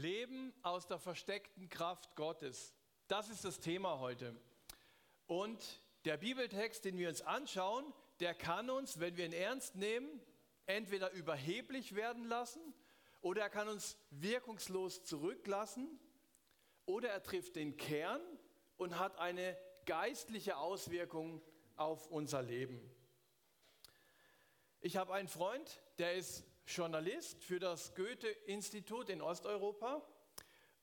Leben aus der versteckten Kraft Gottes. Das ist das Thema heute. Und der Bibeltext, den wir uns anschauen, der kann uns, wenn wir ihn ernst nehmen, entweder überheblich werden lassen oder er kann uns wirkungslos zurücklassen oder er trifft den Kern und hat eine geistliche Auswirkung auf unser Leben. Ich habe einen Freund, der ist Journalist für das Goethe-Institut in Osteuropa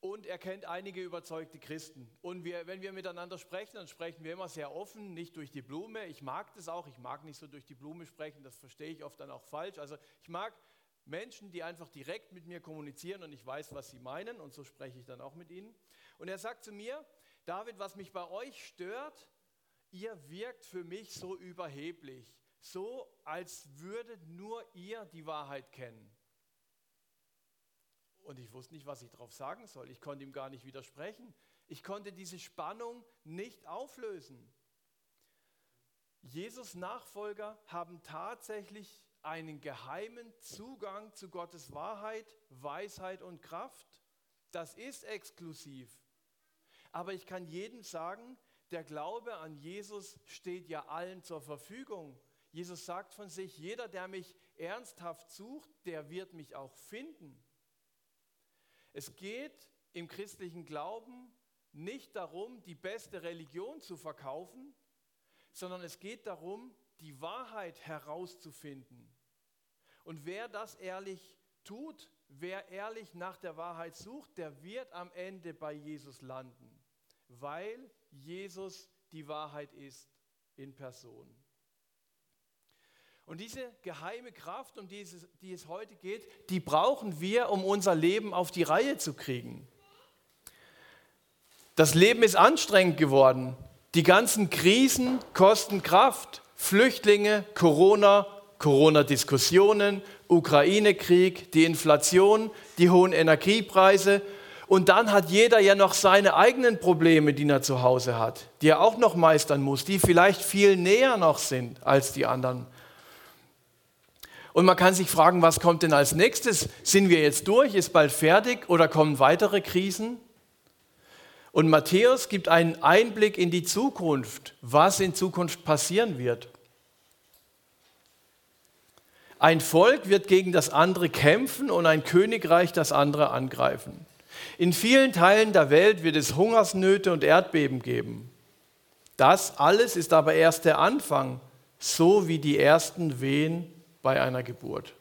und er kennt einige überzeugte Christen. Und wir, wenn wir miteinander sprechen, dann sprechen wir immer sehr offen, nicht durch die Blume. Ich mag das auch, ich mag nicht so durch die Blume sprechen, das verstehe ich oft dann auch falsch. Also ich mag Menschen, die einfach direkt mit mir kommunizieren und ich weiß, was sie meinen und so spreche ich dann auch mit ihnen. Und er sagt zu mir, David, was mich bei euch stört, ihr wirkt für mich so überheblich so als würdet nur ihr die Wahrheit kennen. Und ich wusste nicht, was ich darauf sagen soll. Ich konnte ihm gar nicht widersprechen. Ich konnte diese Spannung nicht auflösen. Jesus Nachfolger haben tatsächlich einen geheimen Zugang zu Gottes Wahrheit, Weisheit und Kraft. Das ist exklusiv. Aber ich kann jedem sagen, der Glaube an Jesus steht ja allen zur Verfügung. Jesus sagt von sich, jeder, der mich ernsthaft sucht, der wird mich auch finden. Es geht im christlichen Glauben nicht darum, die beste Religion zu verkaufen, sondern es geht darum, die Wahrheit herauszufinden. Und wer das ehrlich tut, wer ehrlich nach der Wahrheit sucht, der wird am Ende bei Jesus landen, weil Jesus die Wahrheit ist in Person. Und diese geheime Kraft, um die es, die es heute geht, die brauchen wir, um unser Leben auf die Reihe zu kriegen. Das Leben ist anstrengend geworden. Die ganzen Krisen kosten Kraft. Flüchtlinge, Corona, Corona-Diskussionen, Ukraine-Krieg, die Inflation, die hohen Energiepreise. Und dann hat jeder ja noch seine eigenen Probleme, die er zu Hause hat, die er auch noch meistern muss, die vielleicht viel näher noch sind als die anderen. Und man kann sich fragen, was kommt denn als nächstes? Sind wir jetzt durch? Ist bald fertig oder kommen weitere Krisen? Und Matthäus gibt einen Einblick in die Zukunft, was in Zukunft passieren wird. Ein Volk wird gegen das andere kämpfen und ein Königreich das andere angreifen. In vielen Teilen der Welt wird es Hungersnöte und Erdbeben geben. Das alles ist aber erst der Anfang, so wie die ersten Wehen bei einer Geburt.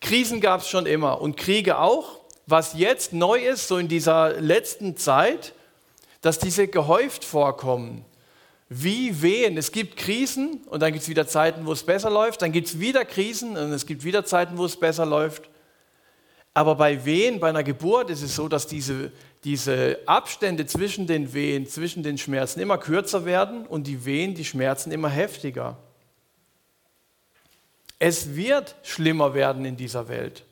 Krisen gab es schon immer und Kriege auch. Was jetzt neu ist, so in dieser letzten Zeit, dass diese gehäuft vorkommen. Wie Wehen. Es gibt Krisen und dann gibt es wieder Zeiten, wo es besser läuft. Dann gibt es wieder Krisen und es gibt wieder Zeiten, wo es besser läuft. Aber bei Wehen, bei einer Geburt ist es so, dass diese, diese Abstände zwischen den Wehen, zwischen den Schmerzen immer kürzer werden und die Wehen, die Schmerzen immer heftiger. Es wird schlimmer werden in dieser Welt.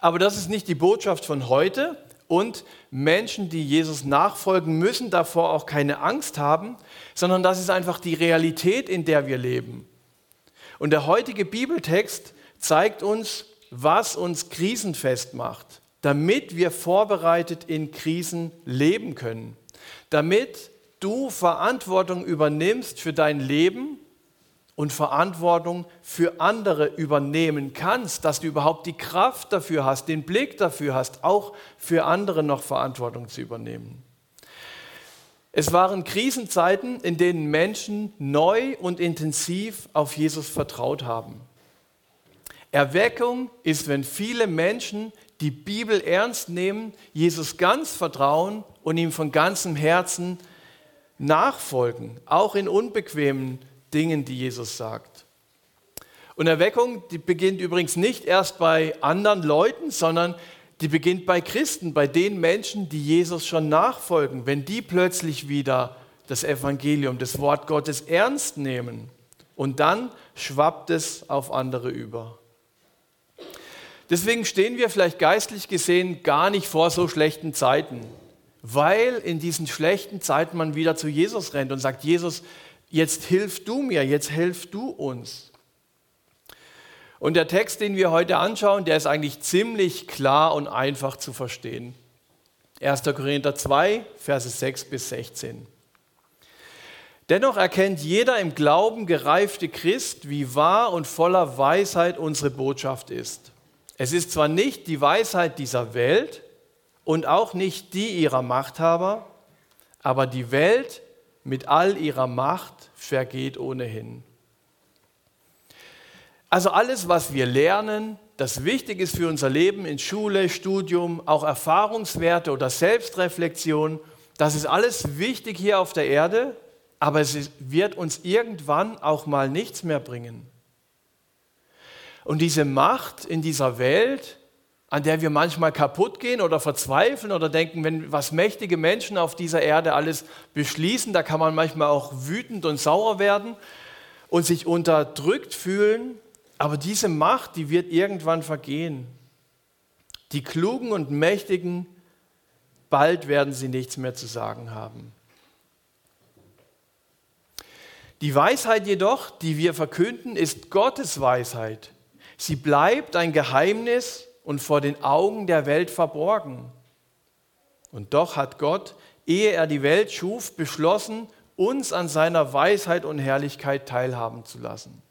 Aber das ist nicht die Botschaft von heute und Menschen, die Jesus nachfolgen, müssen davor auch keine Angst haben, sondern das ist einfach die Realität, in der wir leben. Und der heutige Bibeltext zeigt uns, was uns krisenfest macht, damit wir vorbereitet in Krisen leben können, damit du Verantwortung übernimmst für dein Leben und Verantwortung für andere übernehmen kannst, dass du überhaupt die Kraft dafür hast, den Blick dafür hast, auch für andere noch Verantwortung zu übernehmen. Es waren Krisenzeiten, in denen Menschen neu und intensiv auf Jesus vertraut haben. Erweckung ist, wenn viele Menschen die Bibel ernst nehmen, Jesus ganz vertrauen und ihm von ganzem Herzen nachfolgen, auch in unbequemen Dingen, die Jesus sagt. Und Erweckung, die beginnt übrigens nicht erst bei anderen Leuten, sondern die beginnt bei Christen, bei den Menschen, die Jesus schon nachfolgen. Wenn die plötzlich wieder das Evangelium, das Wort Gottes ernst nehmen und dann schwappt es auf andere über. Deswegen stehen wir vielleicht geistlich gesehen gar nicht vor so schlechten Zeiten, weil in diesen schlechten Zeiten man wieder zu Jesus rennt und sagt, Jesus, jetzt hilf du mir, jetzt hilf du uns. Und der Text, den wir heute anschauen, der ist eigentlich ziemlich klar und einfach zu verstehen. 1. Korinther 2, Verse 6 bis 16. Dennoch erkennt jeder im Glauben gereifte Christ, wie wahr und voller Weisheit unsere Botschaft ist. Es ist zwar nicht die Weisheit dieser Welt und auch nicht die ihrer Machthaber, aber die Welt mit all ihrer Macht vergeht ohnehin. Also alles, was wir lernen, das wichtig ist für unser Leben in Schule, Studium, auch Erfahrungswerte oder Selbstreflexion, das ist alles wichtig hier auf der Erde, aber es wird uns irgendwann auch mal nichts mehr bringen. Und diese Macht in dieser Welt, an der wir manchmal kaputt gehen oder verzweifeln oder denken, wenn was mächtige Menschen auf dieser Erde alles beschließen, da kann man manchmal auch wütend und sauer werden und sich unterdrückt fühlen. Aber diese Macht, die wird irgendwann vergehen. Die Klugen und Mächtigen, bald werden sie nichts mehr zu sagen haben. Die Weisheit jedoch, die wir verkünden, ist Gottes Weisheit. Sie bleibt ein Geheimnis und vor den Augen der Welt verborgen. Und doch hat Gott, ehe er die Welt schuf, beschlossen, uns an seiner Weisheit und Herrlichkeit teilhaben zu lassen.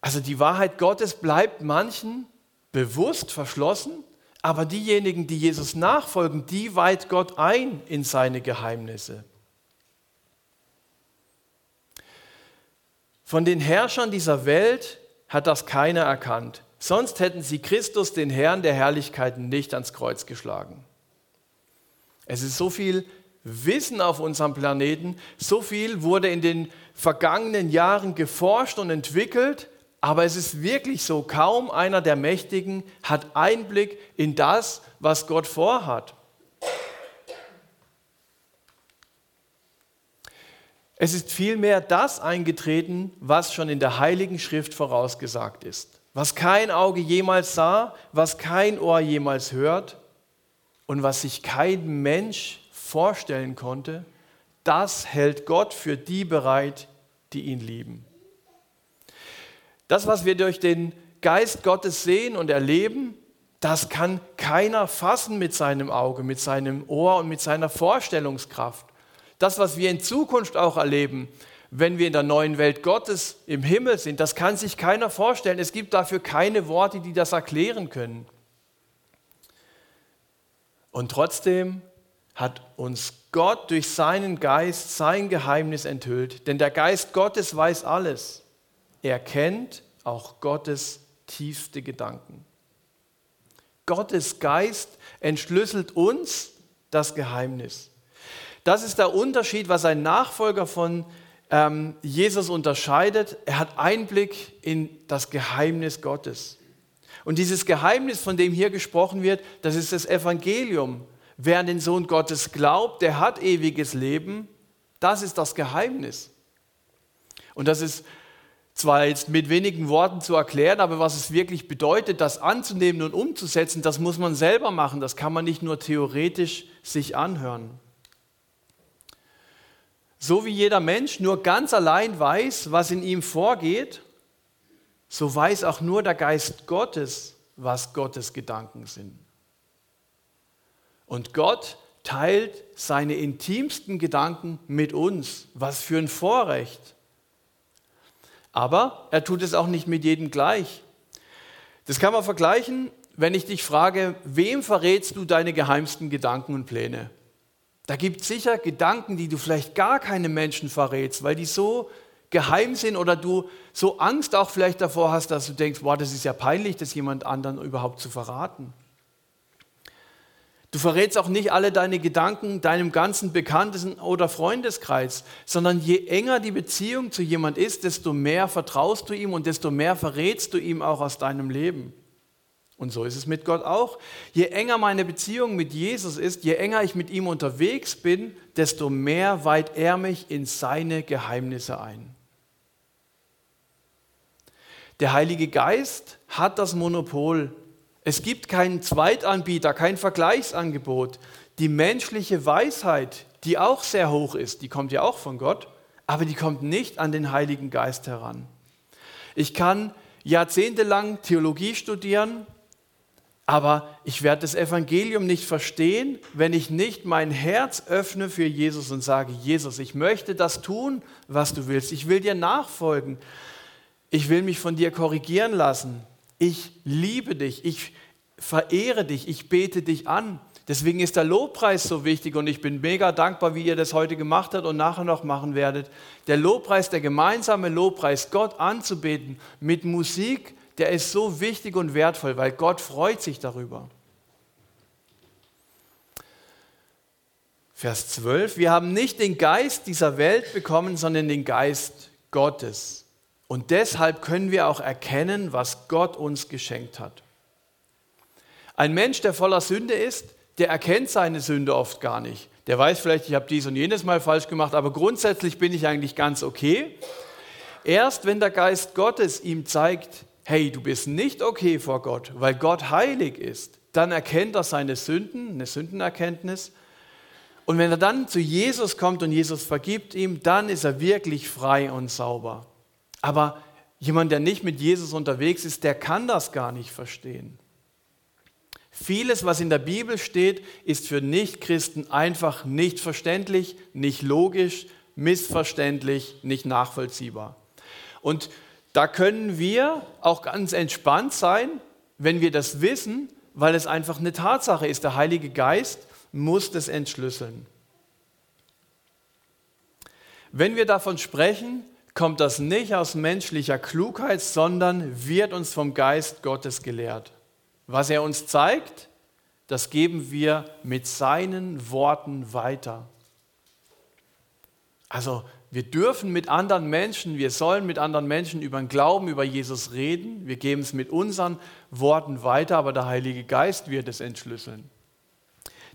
Also die Wahrheit Gottes bleibt manchen bewusst verschlossen, aber diejenigen, die Jesus nachfolgen, die weiht Gott ein in seine Geheimnisse. Von den Herrschern dieser Welt hat das keiner erkannt. Sonst hätten sie Christus, den Herrn der Herrlichkeiten, nicht ans Kreuz geschlagen. Es ist so viel Wissen auf unserem Planeten, so viel wurde in den vergangenen Jahren geforscht und entwickelt, aber es ist wirklich so, kaum einer der Mächtigen hat Einblick in das, was Gott vorhat. Es ist vielmehr das eingetreten, was schon in der Heiligen Schrift vorausgesagt ist. Was kein Auge jemals sah, was kein Ohr jemals hört und was sich kein Mensch vorstellen konnte, das hält Gott für die bereit, die ihn lieben. Das, was wir durch den Geist Gottes sehen und erleben, das kann keiner fassen mit seinem Auge, mit seinem Ohr und mit seiner Vorstellungskraft das, was wir in Zukunft auch erleben, wenn wir in der neuen Welt Gottes im Himmel sind, das kann sich keiner vorstellen. Es gibt dafür keine Worte, die das erklären können. Und trotzdem hat uns Gott durch seinen Geist sein Geheimnis enthüllt. Denn der Geist Gottes weiß alles. Er kennt auch Gottes tiefste Gedanken. Gottes Geist entschlüsselt uns das Geheimnis. Das ist der Unterschied, was ein Nachfolger von ähm, Jesus unterscheidet. Er hat Einblick in das Geheimnis Gottes. Und dieses Geheimnis, von dem hier gesprochen wird, das ist das Evangelium. Wer an den Sohn Gottes glaubt, der hat ewiges Leben. Das ist das Geheimnis. Und das ist zwar jetzt mit wenigen Worten zu erklären, aber was es wirklich bedeutet, das anzunehmen und umzusetzen, das muss man selber machen. Das kann man nicht nur theoretisch sich anhören. So wie jeder Mensch nur ganz allein weiß, was in ihm vorgeht, so weiß auch nur der Geist Gottes, was Gottes Gedanken sind. Und Gott teilt seine intimsten Gedanken mit uns. Was für ein Vorrecht. Aber er tut es auch nicht mit jedem gleich. Das kann man vergleichen, wenn ich dich frage, wem verrätst du deine geheimsten Gedanken und Pläne? Da gibt es sicher Gedanken, die du vielleicht gar keine Menschen verrätst, weil die so geheim sind oder du so Angst auch vielleicht davor hast, dass du denkst, boah, das ist ja peinlich, das jemand anderen überhaupt zu verraten. Du verrätst auch nicht alle deine Gedanken deinem ganzen Bekannten oder Freundeskreis, sondern je enger die Beziehung zu jemand ist, desto mehr vertraust du ihm und desto mehr verrätst du ihm auch aus deinem Leben. Und so ist es mit Gott auch. Je enger meine Beziehung mit Jesus ist, je enger ich mit ihm unterwegs bin, desto mehr weiht er mich in seine Geheimnisse ein. Der Heilige Geist hat das Monopol. Es gibt keinen Zweitanbieter, kein Vergleichsangebot. Die menschliche Weisheit, die auch sehr hoch ist, die kommt ja auch von Gott, aber die kommt nicht an den Heiligen Geist heran. Ich kann jahrzehntelang Theologie studieren, aber ich werde das Evangelium nicht verstehen, wenn ich nicht mein Herz öffne für Jesus und sage, Jesus, ich möchte das tun, was du willst. Ich will dir nachfolgen. Ich will mich von dir korrigieren lassen. Ich liebe dich. Ich verehre dich. Ich bete dich an. Deswegen ist der Lobpreis so wichtig und ich bin mega dankbar, wie ihr das heute gemacht habt und nachher noch machen werdet. Der Lobpreis, der gemeinsame Lobpreis, Gott anzubeten mit Musik, der ist so wichtig und wertvoll, weil Gott freut sich darüber. Vers 12, wir haben nicht den Geist dieser Welt bekommen, sondern den Geist Gottes. Und deshalb können wir auch erkennen, was Gott uns geschenkt hat. Ein Mensch, der voller Sünde ist, der erkennt seine Sünde oft gar nicht. Der weiß vielleicht, ich habe dies und jenes mal falsch gemacht, aber grundsätzlich bin ich eigentlich ganz okay. Erst wenn der Geist Gottes ihm zeigt, hey, du bist nicht okay vor Gott, weil Gott heilig ist, dann erkennt er seine Sünden, eine Sündenerkenntnis. Und wenn er dann zu Jesus kommt und Jesus vergibt ihm, dann ist er wirklich frei und sauber. Aber jemand, der nicht mit Jesus unterwegs ist, der kann das gar nicht verstehen. Vieles, was in der Bibel steht, ist für Nichtchristen einfach nicht verständlich, nicht logisch, missverständlich, nicht nachvollziehbar. Und da können wir auch ganz entspannt sein, wenn wir das wissen, weil es einfach eine Tatsache ist. Der Heilige Geist muss das entschlüsseln. Wenn wir davon sprechen, kommt das nicht aus menschlicher Klugheit, sondern wird uns vom Geist Gottes gelehrt. Was er uns zeigt, das geben wir mit seinen Worten weiter. Also wir dürfen mit anderen Menschen, wir sollen mit anderen Menschen über den Glauben, über Jesus reden. Wir geben es mit unseren Worten weiter, aber der Heilige Geist wird es entschlüsseln.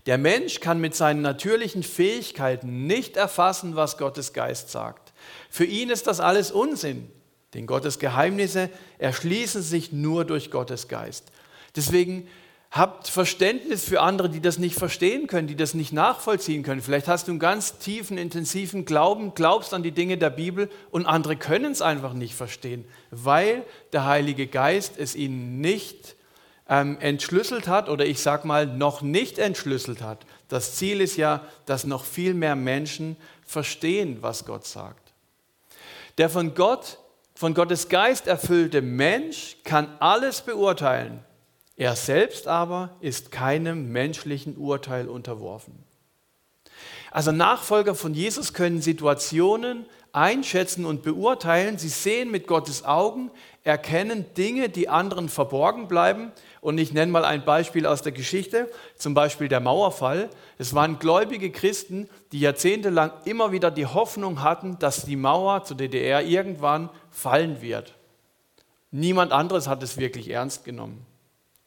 Der Mensch kann mit seinen natürlichen Fähigkeiten nicht erfassen, was Gottes Geist sagt. Für ihn ist das alles Unsinn, denn Gottes Geheimnisse erschließen sich nur durch Gottes Geist. Deswegen Habt Verständnis für andere, die das nicht verstehen können, die das nicht nachvollziehen können. Vielleicht hast du einen ganz tiefen, intensiven Glauben, glaubst an die Dinge der Bibel und andere können es einfach nicht verstehen, weil der Heilige Geist es ihnen nicht ähm, entschlüsselt hat oder ich sage mal noch nicht entschlüsselt hat. Das Ziel ist ja, dass noch viel mehr Menschen verstehen, was Gott sagt. Der von Gott, von Gottes Geist erfüllte Mensch kann alles beurteilen er selbst aber ist keinem menschlichen Urteil unterworfen. Also Nachfolger von Jesus können Situationen einschätzen und beurteilen. Sie sehen mit Gottes Augen, erkennen Dinge, die anderen verborgen bleiben. Und ich nenne mal ein Beispiel aus der Geschichte, zum Beispiel der Mauerfall. Es waren gläubige Christen, die jahrzehntelang immer wieder die Hoffnung hatten, dass die Mauer zur DDR irgendwann fallen wird. Niemand anderes hat es wirklich ernst genommen.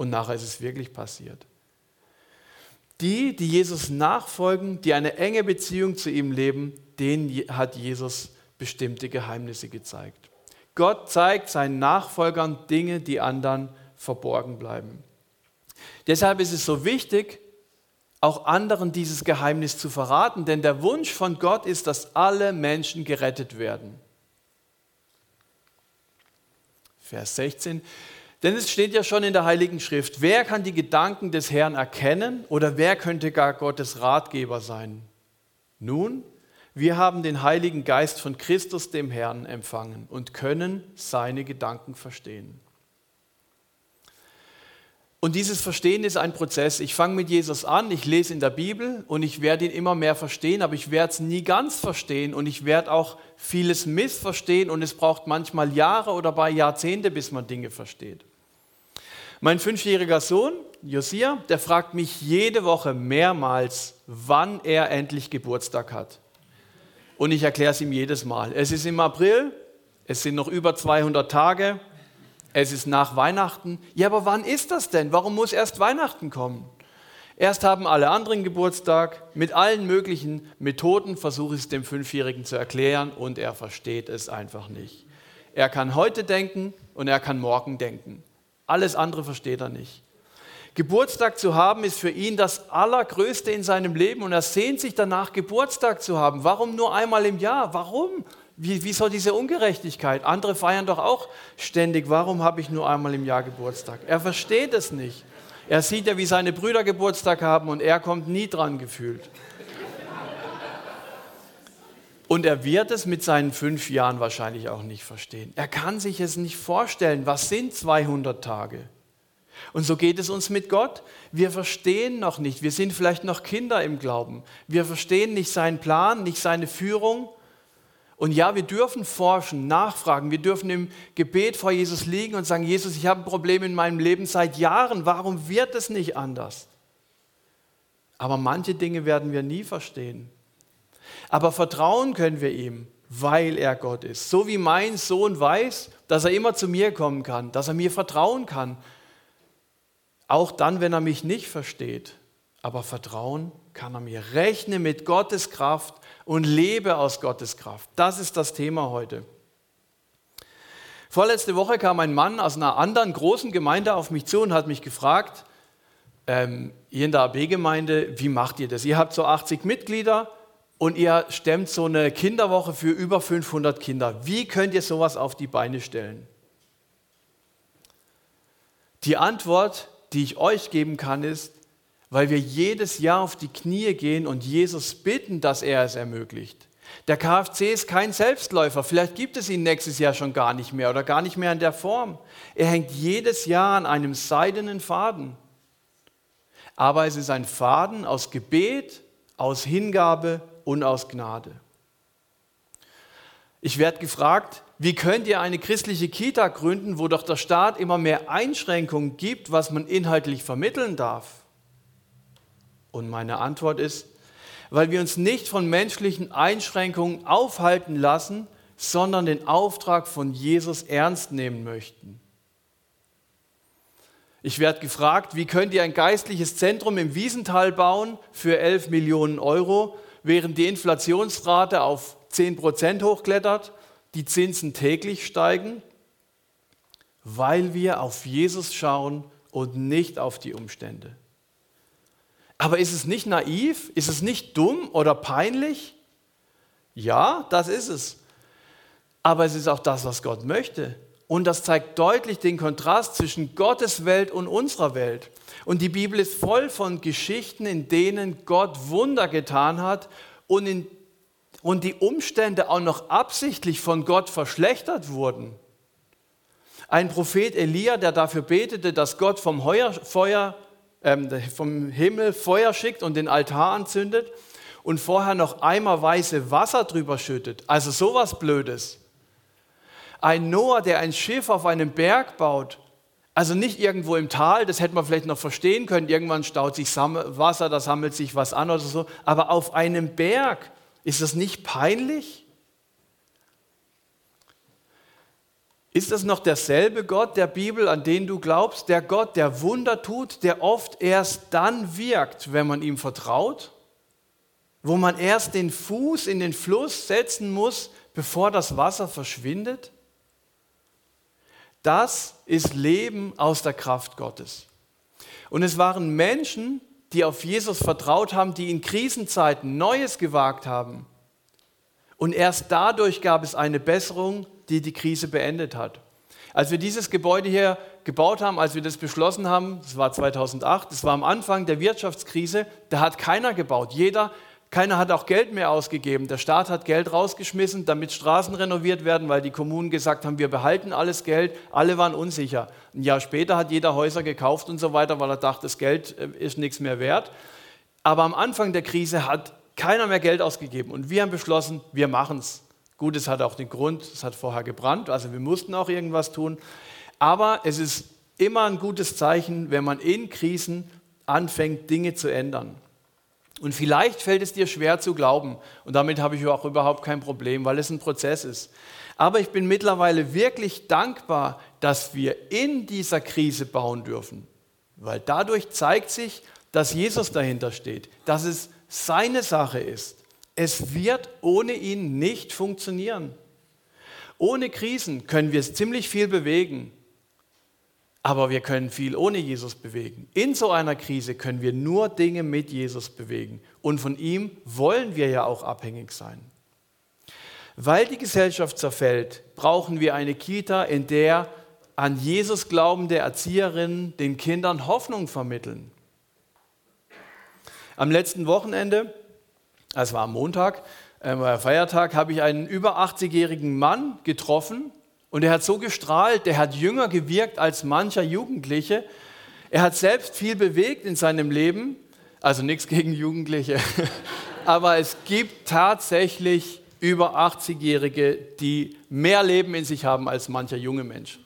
Und nachher ist es wirklich passiert. Die, die Jesus nachfolgen, die eine enge Beziehung zu ihm leben, denen hat Jesus bestimmte Geheimnisse gezeigt. Gott zeigt seinen Nachfolgern Dinge, die anderen verborgen bleiben. Deshalb ist es so wichtig, auch anderen dieses Geheimnis zu verraten, denn der Wunsch von Gott ist, dass alle Menschen gerettet werden. Vers 16. Denn es steht ja schon in der Heiligen Schrift, wer kann die Gedanken des Herrn erkennen oder wer könnte gar Gottes Ratgeber sein? Nun, wir haben den Heiligen Geist von Christus dem Herrn empfangen und können seine Gedanken verstehen. Und dieses Verstehen ist ein Prozess. Ich fange mit Jesus an, ich lese in der Bibel und ich werde ihn immer mehr verstehen, aber ich werde es nie ganz verstehen und ich werde auch vieles missverstehen und es braucht manchmal Jahre oder bei Jahrzehnte, bis man Dinge versteht. Mein fünfjähriger Sohn, Josia, der fragt mich jede Woche mehrmals, wann er endlich Geburtstag hat. Und ich erkläre es ihm jedes Mal. Es ist im April, es sind noch über 200 Tage, es ist nach Weihnachten. Ja, aber wann ist das denn? Warum muss erst Weihnachten kommen? Erst haben alle anderen Geburtstag. Mit allen möglichen Methoden versuche ich es dem Fünfjährigen zu erklären und er versteht es einfach nicht. Er kann heute denken und er kann morgen denken. Alles andere versteht er nicht. Geburtstag zu haben ist für ihn das Allergrößte in seinem Leben und er sehnt sich danach, Geburtstag zu haben. Warum nur einmal im Jahr? Warum? Wie, wie soll diese Ungerechtigkeit? Andere feiern doch auch ständig. Warum habe ich nur einmal im Jahr Geburtstag? Er versteht es nicht. Er sieht ja, wie seine Brüder Geburtstag haben und er kommt nie dran gefühlt. Und er wird es mit seinen fünf Jahren wahrscheinlich auch nicht verstehen. Er kann sich es nicht vorstellen. Was sind 200 Tage? Und so geht es uns mit Gott. Wir verstehen noch nicht. Wir sind vielleicht noch Kinder im Glauben. Wir verstehen nicht seinen Plan, nicht seine Führung. Und ja, wir dürfen forschen, nachfragen. Wir dürfen im Gebet vor Jesus liegen und sagen, Jesus, ich habe ein Problem in meinem Leben seit Jahren. Warum wird es nicht anders? Aber manche Dinge werden wir nie verstehen. Aber vertrauen können wir ihm, weil er Gott ist. So wie mein Sohn weiß, dass er immer zu mir kommen kann, dass er mir vertrauen kann. Auch dann, wenn er mich nicht versteht. Aber vertrauen kann er mir. Rechne mit Gottes Kraft und lebe aus Gottes Kraft. Das ist das Thema heute. Vorletzte Woche kam ein Mann aus einer anderen großen Gemeinde auf mich zu und hat mich gefragt, ähm, ihr in der AB-Gemeinde, wie macht ihr das? Ihr habt so 80 Mitglieder und ihr stemmt so eine Kinderwoche für über 500 Kinder. Wie könnt ihr sowas auf die Beine stellen? Die Antwort, die ich euch geben kann, ist, weil wir jedes Jahr auf die Knie gehen und Jesus bitten, dass er es ermöglicht. Der KFC ist kein Selbstläufer. Vielleicht gibt es ihn nächstes Jahr schon gar nicht mehr oder gar nicht mehr in der Form. Er hängt jedes Jahr an einem seidenen Faden. Aber es ist ein Faden aus Gebet, aus Hingabe und aus Gnade. Ich werde gefragt, wie könnt ihr eine christliche Kita gründen, wo doch der Staat immer mehr Einschränkungen gibt, was man inhaltlich vermitteln darf? Und meine Antwort ist, weil wir uns nicht von menschlichen Einschränkungen aufhalten lassen, sondern den Auftrag von Jesus ernst nehmen möchten. Ich werde gefragt, wie könnt ihr ein geistliches Zentrum im Wiesental bauen für 11 Millionen Euro, während die Inflationsrate auf 10 Prozent hochklettert, die Zinsen täglich steigen? Weil wir auf Jesus schauen und nicht auf die Umstände. Aber ist es nicht naiv? Ist es nicht dumm oder peinlich? Ja, das ist es. Aber es ist auch das, was Gott möchte. Und das zeigt deutlich den Kontrast zwischen Gottes Welt und unserer Welt. Und die Bibel ist voll von Geschichten, in denen Gott Wunder getan hat und, in, und die Umstände auch noch absichtlich von Gott verschlechtert wurden. Ein Prophet Elia, der dafür betete, dass Gott vom Feuer ähm, vom Himmel Feuer schickt und den Altar anzündet und vorher noch eimerweise Wasser drüber schüttet. Also sowas Blödes. Ein Noah, der ein Schiff auf einem Berg baut, also nicht irgendwo im Tal, das hätte man vielleicht noch verstehen können, irgendwann staut sich Wasser, da sammelt sich was an oder so, aber auf einem Berg, ist das nicht peinlich? Ist das noch derselbe Gott der Bibel, an den du glaubst? Der Gott, der Wunder tut, der oft erst dann wirkt, wenn man ihm vertraut? Wo man erst den Fuß in den Fluss setzen muss, bevor das Wasser verschwindet? Das ist Leben aus der Kraft Gottes. Und es waren Menschen, die auf Jesus vertraut haben, die in Krisenzeiten Neues gewagt haben. Und erst dadurch gab es eine Besserung die die Krise beendet hat. Als wir dieses Gebäude hier gebaut haben, als wir das beschlossen haben, das war 2008, das war am Anfang der Wirtschaftskrise, da hat keiner gebaut. Jeder, keiner hat auch Geld mehr ausgegeben. Der Staat hat Geld rausgeschmissen, damit Straßen renoviert werden, weil die Kommunen gesagt haben, wir behalten alles Geld. Alle waren unsicher. Ein Jahr später hat jeder Häuser gekauft und so weiter, weil er dachte, das Geld äh, ist nichts mehr wert. Aber am Anfang der Krise hat keiner mehr Geld ausgegeben. Und wir haben beschlossen, wir machen es. Gut, es hat auch den Grund, es hat vorher gebrannt, also wir mussten auch irgendwas tun. Aber es ist immer ein gutes Zeichen, wenn man in Krisen anfängt, Dinge zu ändern. Und vielleicht fällt es dir schwer zu glauben. Und damit habe ich auch überhaupt kein Problem, weil es ein Prozess ist. Aber ich bin mittlerweile wirklich dankbar, dass wir in dieser Krise bauen dürfen. Weil dadurch zeigt sich, dass Jesus dahinter steht, dass es seine Sache ist. Es wird ohne ihn nicht funktionieren. Ohne Krisen können wir ziemlich viel bewegen, aber wir können viel ohne Jesus bewegen. In so einer Krise können wir nur Dinge mit Jesus bewegen und von ihm wollen wir ja auch abhängig sein. Weil die Gesellschaft zerfällt, brauchen wir eine Kita, in der an Jesus glaubende Erzieherinnen den Kindern Hoffnung vermitteln. Am letzten Wochenende, es war am Montag, äh, war Feiertag, habe ich einen über 80-jährigen Mann getroffen und er hat so gestrahlt, der hat jünger gewirkt als mancher Jugendliche. Er hat selbst viel bewegt in seinem Leben, also nichts gegen Jugendliche, aber es gibt tatsächlich über 80-Jährige, die mehr Leben in sich haben als mancher junge Mensch.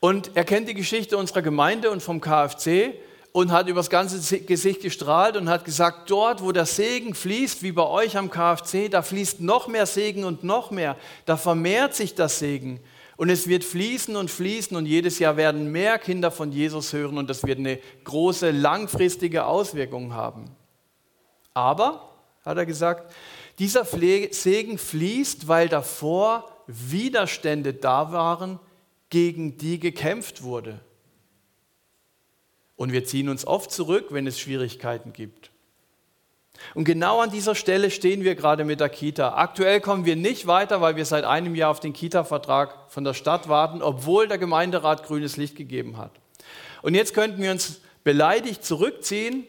Und er kennt die Geschichte unserer Gemeinde und vom KFC und hat übers ganze Gesicht gestrahlt und hat gesagt, dort, wo der Segen fließt, wie bei euch am KFC, da fließt noch mehr Segen und noch mehr. Da vermehrt sich das Segen. Und es wird fließen und fließen und jedes Jahr werden mehr Kinder von Jesus hören und das wird eine große langfristige Auswirkung haben. Aber, hat er gesagt, dieser Segen fließt, weil davor Widerstände da waren, gegen die gekämpft wurde. Und wir ziehen uns oft zurück, wenn es Schwierigkeiten gibt. Und genau an dieser Stelle stehen wir gerade mit der Kita. Aktuell kommen wir nicht weiter, weil wir seit einem Jahr auf den Kita-Vertrag von der Stadt warten, obwohl der Gemeinderat grünes Licht gegeben hat. Und jetzt könnten wir uns beleidigt zurückziehen.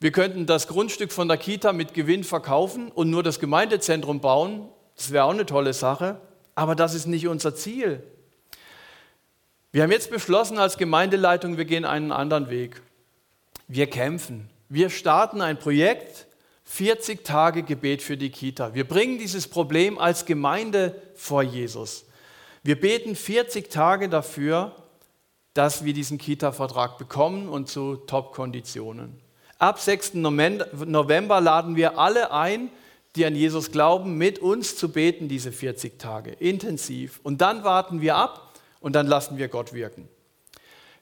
Wir könnten das Grundstück von der Kita mit Gewinn verkaufen und nur das Gemeindezentrum bauen. Das wäre auch eine tolle Sache. Aber das ist nicht unser Ziel. Wir haben jetzt beschlossen als Gemeindeleitung, wir gehen einen anderen Weg. Wir kämpfen. Wir starten ein Projekt, 40 Tage Gebet für die Kita. Wir bringen dieses Problem als Gemeinde vor Jesus. Wir beten 40 Tage dafür, dass wir diesen Kita-Vertrag bekommen und zu Top-Konditionen. Ab 6. November laden wir alle ein, die an Jesus glauben, mit uns zu beten diese 40 Tage, intensiv. Und dann warten wir ab, und dann lassen wir Gott wirken.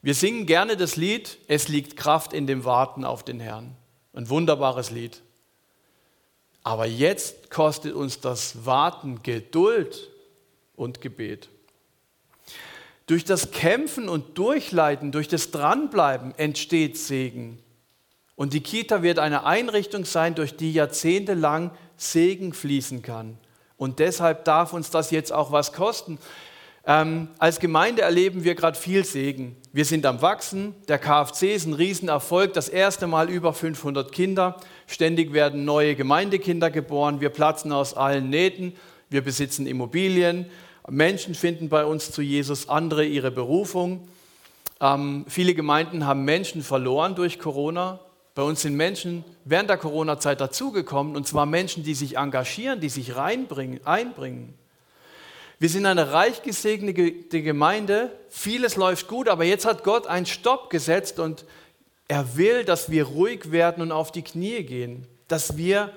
Wir singen gerne das Lied, es liegt Kraft in dem Warten auf den Herrn. Ein wunderbares Lied. Aber jetzt kostet uns das Warten Geduld und Gebet. Durch das Kämpfen und Durchleiten, durch das Dranbleiben entsteht Segen. Und die Kita wird eine Einrichtung sein, durch die jahrzehntelang Segen fließen kann. Und deshalb darf uns das jetzt auch was kosten. Ähm, als Gemeinde erleben wir gerade viel Segen. Wir sind am Wachsen. Der KFC ist ein Riesenerfolg. Das erste Mal über 500 Kinder. Ständig werden neue Gemeindekinder geboren. Wir platzen aus allen Nähten. Wir besitzen Immobilien. Menschen finden bei uns zu Jesus, andere ihre Berufung. Ähm, viele Gemeinden haben Menschen verloren durch Corona. Bei uns sind Menschen während der Corona-Zeit dazugekommen, und zwar Menschen, die sich engagieren, die sich reinbringen, einbringen. Wir sind eine reich gesegnete Gemeinde, vieles läuft gut, aber jetzt hat Gott einen Stopp gesetzt und er will, dass wir ruhig werden und auf die Knie gehen, dass wir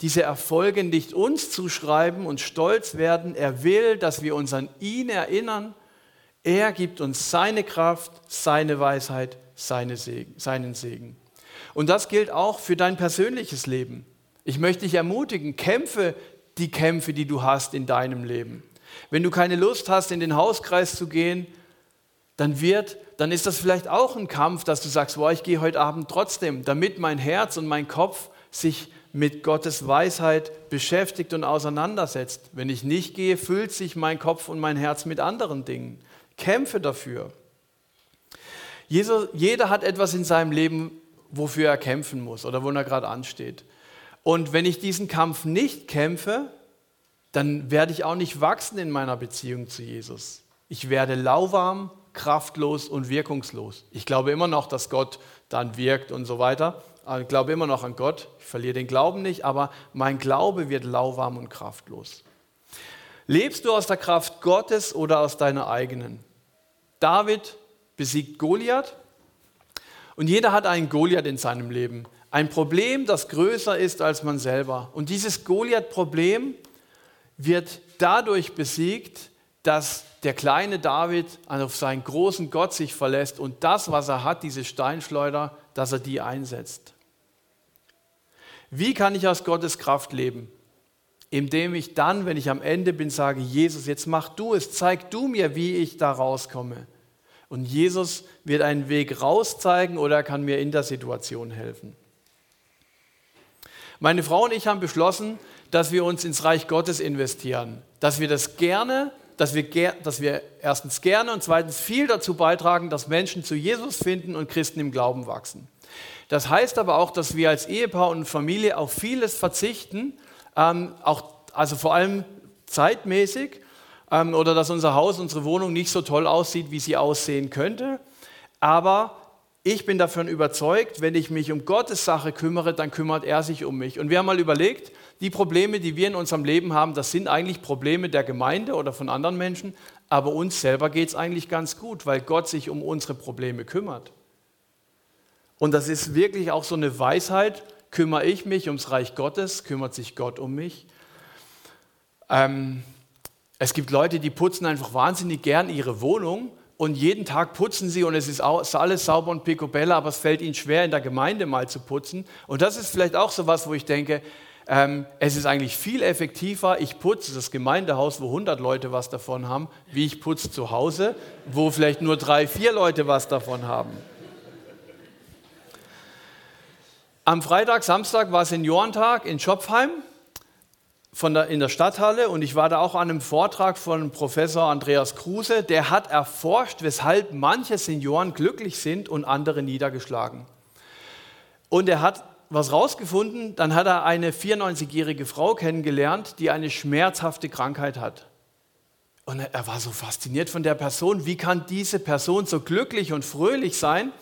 diese Erfolge nicht uns zuschreiben und stolz werden. Er will, dass wir uns an ihn erinnern. Er gibt uns seine Kraft, seine Weisheit, seine Segen, seinen Segen. Und das gilt auch für dein persönliches Leben. Ich möchte dich ermutigen, kämpfe die Kämpfe, die du hast in deinem Leben. Wenn du keine Lust hast, in den Hauskreis zu gehen, dann wird, dann ist das vielleicht auch ein Kampf, dass du sagst, boah, ich gehe heute Abend trotzdem, damit mein Herz und mein Kopf sich mit Gottes Weisheit beschäftigt und auseinandersetzt. Wenn ich nicht gehe, füllt sich mein Kopf und mein Herz mit anderen Dingen. Kämpfe dafür. Jeder hat etwas in seinem Leben, wofür er kämpfen muss oder wo er gerade ansteht. Und wenn ich diesen Kampf nicht kämpfe, dann werde ich auch nicht wachsen in meiner Beziehung zu Jesus. Ich werde lauwarm, kraftlos und wirkungslos. Ich glaube immer noch, dass Gott dann wirkt und so weiter. Ich glaube immer noch an Gott. Ich verliere den Glauben nicht, aber mein Glaube wird lauwarm und kraftlos. Lebst du aus der Kraft Gottes oder aus deiner eigenen? David besiegt Goliath und jeder hat einen Goliath in seinem Leben. Ein Problem, das größer ist als man selber. Und dieses Goliath-Problem wird dadurch besiegt, dass der kleine David auf seinen großen Gott sich verlässt und das, was er hat, diese Steinschleuder, dass er die einsetzt. Wie kann ich aus Gottes Kraft leben? Indem ich dann, wenn ich am Ende bin, sage, Jesus, jetzt mach du es, zeig du mir, wie ich da rauskomme. Und Jesus wird einen Weg rauszeigen oder er kann mir in der Situation helfen. Meine Frau und ich haben beschlossen, dass wir uns ins Reich Gottes investieren, dass wir das gerne, dass wir, dass wir erstens gerne und zweitens viel dazu beitragen, dass Menschen zu Jesus finden und Christen im Glauben wachsen. Das heißt aber auch, dass wir als Ehepaar und Familie auf vieles verzichten, ähm, auch, also vor allem zeitmäßig, ähm, oder dass unser Haus, unsere Wohnung nicht so toll aussieht, wie sie aussehen könnte. Aber ich bin davon überzeugt, wenn ich mich um Gottes Sache kümmere, dann kümmert er sich um mich. Und wir haben mal überlegt, die Probleme, die wir in unserem Leben haben, das sind eigentlich Probleme der Gemeinde oder von anderen Menschen, aber uns selber geht es eigentlich ganz gut, weil Gott sich um unsere Probleme kümmert. Und das ist wirklich auch so eine Weisheit, kümmere ich mich ums Reich Gottes, kümmert sich Gott um mich. Ähm, es gibt Leute, die putzen einfach wahnsinnig gern ihre Wohnung und jeden Tag putzen sie und es ist alles sauber und picobella, aber es fällt ihnen schwer, in der Gemeinde mal zu putzen. Und das ist vielleicht auch so was, wo ich denke, ähm, es ist eigentlich viel effektiver, ich putze das Gemeindehaus, wo 100 Leute was davon haben, wie ich putze zu Hause, wo vielleicht nur drei, vier Leute was davon haben. Am Freitag, Samstag war Seniorentag in Schopfheim der, in der Stadthalle und ich war da auch an einem Vortrag von Professor Andreas Kruse, der hat erforscht, weshalb manche Senioren glücklich sind und andere niedergeschlagen. Und er hat was rausgefunden, dann hat er eine 94-jährige Frau kennengelernt, die eine schmerzhafte Krankheit hat. Und er war so fasziniert von der Person, wie kann diese Person so glücklich und fröhlich sein?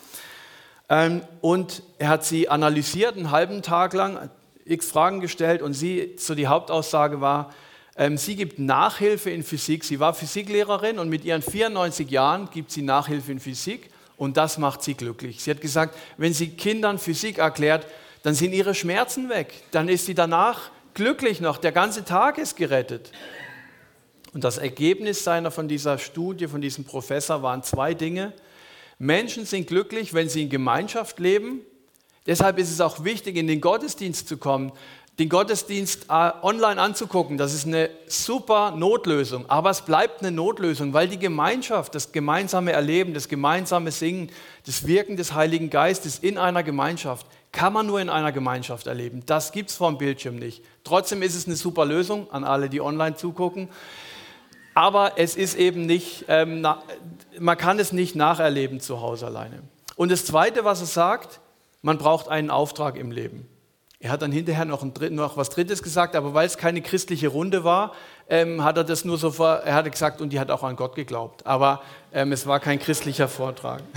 Ähm, und er hat sie analysiert einen halben Tag lang, x Fragen gestellt und sie, so die Hauptaussage war, ähm, sie gibt Nachhilfe in Physik. Sie war Physiklehrerin und mit ihren 94 Jahren gibt sie Nachhilfe in Physik und das macht sie glücklich. Sie hat gesagt, wenn sie Kindern Physik erklärt, dann sind ihre Schmerzen weg. Dann ist sie danach glücklich noch. Der ganze Tag ist gerettet. Und das Ergebnis seiner von dieser Studie, von diesem Professor, waren zwei Dinge. Menschen sind glücklich, wenn sie in Gemeinschaft leben. Deshalb ist es auch wichtig, in den Gottesdienst zu kommen, den Gottesdienst äh, online anzugucken. Das ist eine super Notlösung, aber es bleibt eine Notlösung, weil die Gemeinschaft, das gemeinsame Erleben, das gemeinsame Singen, das Wirken des Heiligen Geistes in einer Gemeinschaft kann man nur in einer Gemeinschaft erleben. Das gibt es vor dem Bildschirm nicht. Trotzdem ist es eine super Lösung an alle, die online zugucken. Aber es ist eben nicht, ähm, na, man kann es nicht nacherleben zu Hause alleine. Und das Zweite, was er sagt, man braucht einen Auftrag im Leben. Er hat dann hinterher noch, ein, noch was Drittes gesagt, aber weil es keine christliche Runde war, ähm, hat er das nur so, vor, er hatte gesagt, und die hat auch an Gott geglaubt. Aber ähm, es war kein christlicher Vortrag.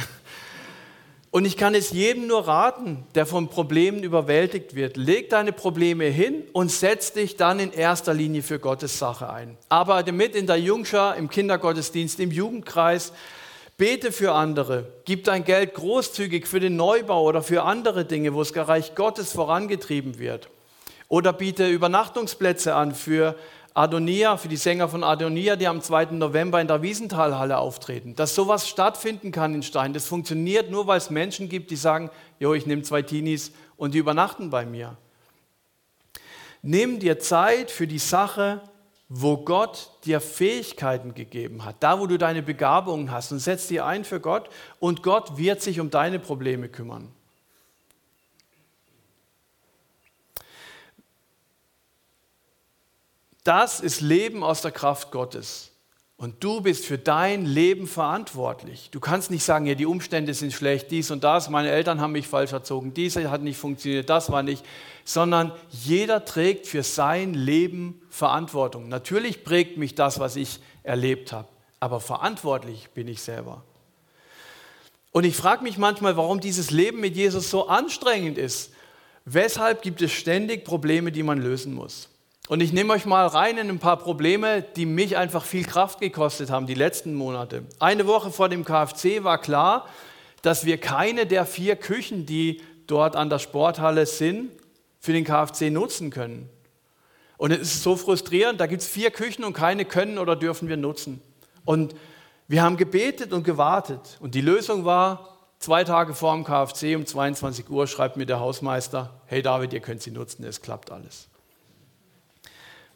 Und ich kann es jedem nur raten, der von Problemen überwältigt wird. Leg deine Probleme hin und setz dich dann in erster Linie für Gottes Sache ein. Arbeite mit in der Jungschar, im Kindergottesdienst, im Jugendkreis. Bete für andere. Gib dein Geld großzügig für den Neubau oder für andere Dinge, wo das Reich Gottes vorangetrieben wird. Oder biete Übernachtungsplätze an für Adonia, für die Sänger von Adonia, die am 2. November in der Wiesenthalhalle auftreten. Dass sowas stattfinden kann in Stein, das funktioniert nur, weil es Menschen gibt, die sagen, jo, ich nehme zwei Teenies und die übernachten bei mir. Nimm dir Zeit für die Sache, wo Gott dir Fähigkeiten gegeben hat, da wo du deine Begabungen hast und setz dir ein für Gott und Gott wird sich um deine Probleme kümmern. Das ist Leben aus der Kraft Gottes. Und du bist für dein Leben verantwortlich. Du kannst nicht sagen, ja, die Umstände sind schlecht, dies und das, meine Eltern haben mich falsch erzogen, dies hat nicht funktioniert, das war nicht, sondern jeder trägt für sein Leben Verantwortung. Natürlich prägt mich das, was ich erlebt habe, aber verantwortlich bin ich selber. Und ich frage mich manchmal, warum dieses Leben mit Jesus so anstrengend ist. Weshalb gibt es ständig Probleme, die man lösen muss? Und ich nehme euch mal rein in ein paar Probleme, die mich einfach viel Kraft gekostet haben, die letzten Monate. Eine Woche vor dem KFC war klar, dass wir keine der vier Küchen, die dort an der Sporthalle sind, für den KFC nutzen können. Und es ist so frustrierend, da gibt es vier Küchen und keine können oder dürfen wir nutzen. Und wir haben gebetet und gewartet. Und die Lösung war, zwei Tage vor dem KFC um 22 Uhr schreibt mir der Hausmeister, hey David, ihr könnt sie nutzen, es klappt alles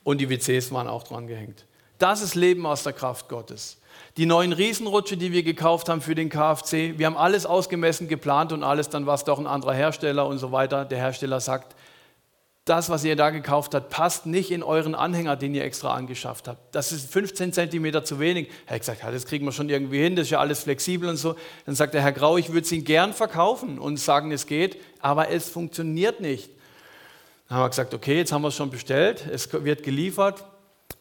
und die WCs waren auch dran gehängt. Das ist Leben aus der Kraft Gottes. Die neuen Riesenrutsche, die wir gekauft haben für den KFC, wir haben alles ausgemessen, geplant und alles, dann war es doch ein anderer Hersteller und so weiter. Der Hersteller sagt, das, was ihr da gekauft habt, passt nicht in euren Anhänger, den ihr extra angeschafft habt. Das ist 15 Zentimeter zu wenig. Er hat gesagt, ja, das kriegen wir schon irgendwie hin, das ist ja alles flexibel und so. Dann sagt der Herr Grau, ich würde es Ihnen gern verkaufen und sagen, es geht, aber es funktioniert nicht. Dann haben wir gesagt, okay, jetzt haben wir es schon bestellt, es wird geliefert.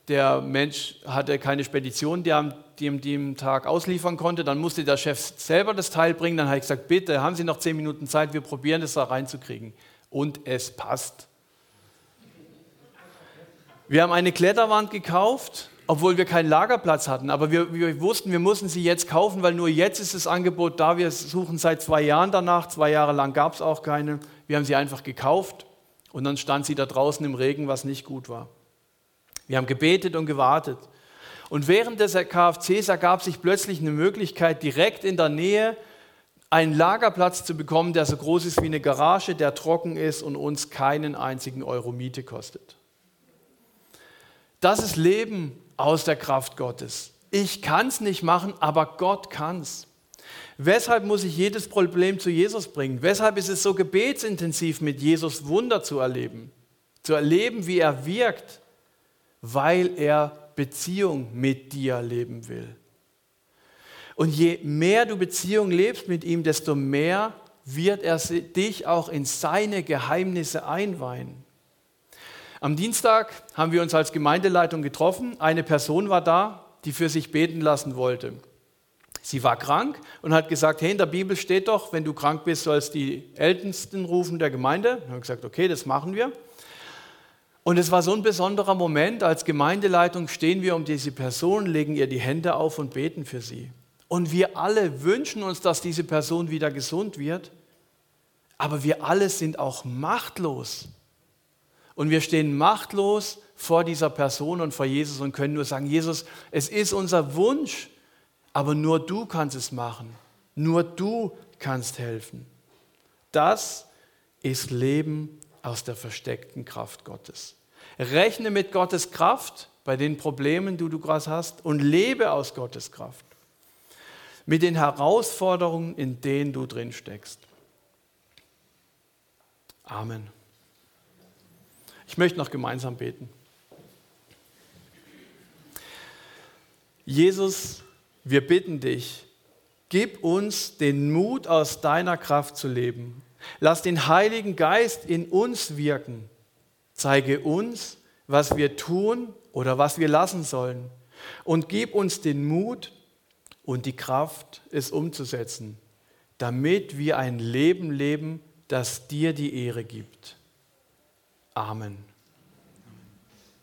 Der Mensch hatte keine Spedition, die am dem Tag ausliefern konnte. Dann musste der Chef selber das Teil bringen. Dann habe ich gesagt, bitte, haben Sie noch zehn Minuten Zeit, wir probieren das da reinzukriegen. Und es passt. Wir haben eine Kletterwand gekauft, obwohl wir keinen Lagerplatz hatten. Aber wir, wir, wussten, wir mussten sie jetzt kaufen, weil nur jetzt ist das Angebot da. Wir suchen seit zwei Jahren danach. Zwei Jahre lang gab es auch keine. Wir haben sie einfach gekauft und dann stand sie da draußen im Regen, was nicht gut war. Wir haben gebetet und gewartet. Und während des KFCs ergab sich plötzlich eine Möglichkeit, direkt in der Nähe einen Lagerplatz zu bekommen, der so groß ist wie eine Garage, der trocken ist und uns keinen einzigen Euro Miete kostet. Das ist Leben aus der Kraft Gottes. Ich kann es nicht machen, aber Gott kann es. Weshalb muss ich jedes Problem zu Jesus bringen? Weshalb ist es so gebetsintensiv, mit Jesus Wunder zu erleben? Zu erleben, wie er wirkt, weil er Beziehung mit dir leben will. Und je mehr du Beziehung lebst mit ihm, desto mehr wird er dich auch in seine Geheimnisse einweihen. Am Dienstag haben wir uns als Gemeindeleitung getroffen. Eine Person war da, die für sich beten lassen wollte. Sie war krank und hat gesagt, hey, in der Bibel steht doch, wenn du krank bist, sollst die Ältesten rufen der Gemeinde. Wir haben gesagt, okay, das machen wir. Und es war so ein besonderer Moment, als Gemeindeleitung stehen wir um diese Person, legen ihr die Hände auf und beten für sie. Und wir alle wünschen uns, dass diese Person wieder gesund wird, aber wir alle sind auch machtlos. Und wir stehen machtlos vor dieser Person und vor Jesus und können nur sagen, Jesus, es ist unser Wunsch, aber nur du kannst es machen. Nur du kannst helfen. Das ist Leben aus der versteckten Kraft Gottes. Rechne mit Gottes Kraft bei den Problemen, die du gerade hast und lebe aus Gottes Kraft. Mit den Herausforderungen, in denen du drin steckst. Amen. Ich möchte noch gemeinsam beten. Jesus, wir bitten dich, gib uns den Mut, aus deiner Kraft zu leben. Lass den Heiligen Geist in uns wirken. Zeige uns, was wir tun oder was wir lassen sollen. Und gib uns den Mut und die Kraft, es umzusetzen, damit wir ein Leben leben, das dir die Ehre gibt. Amen.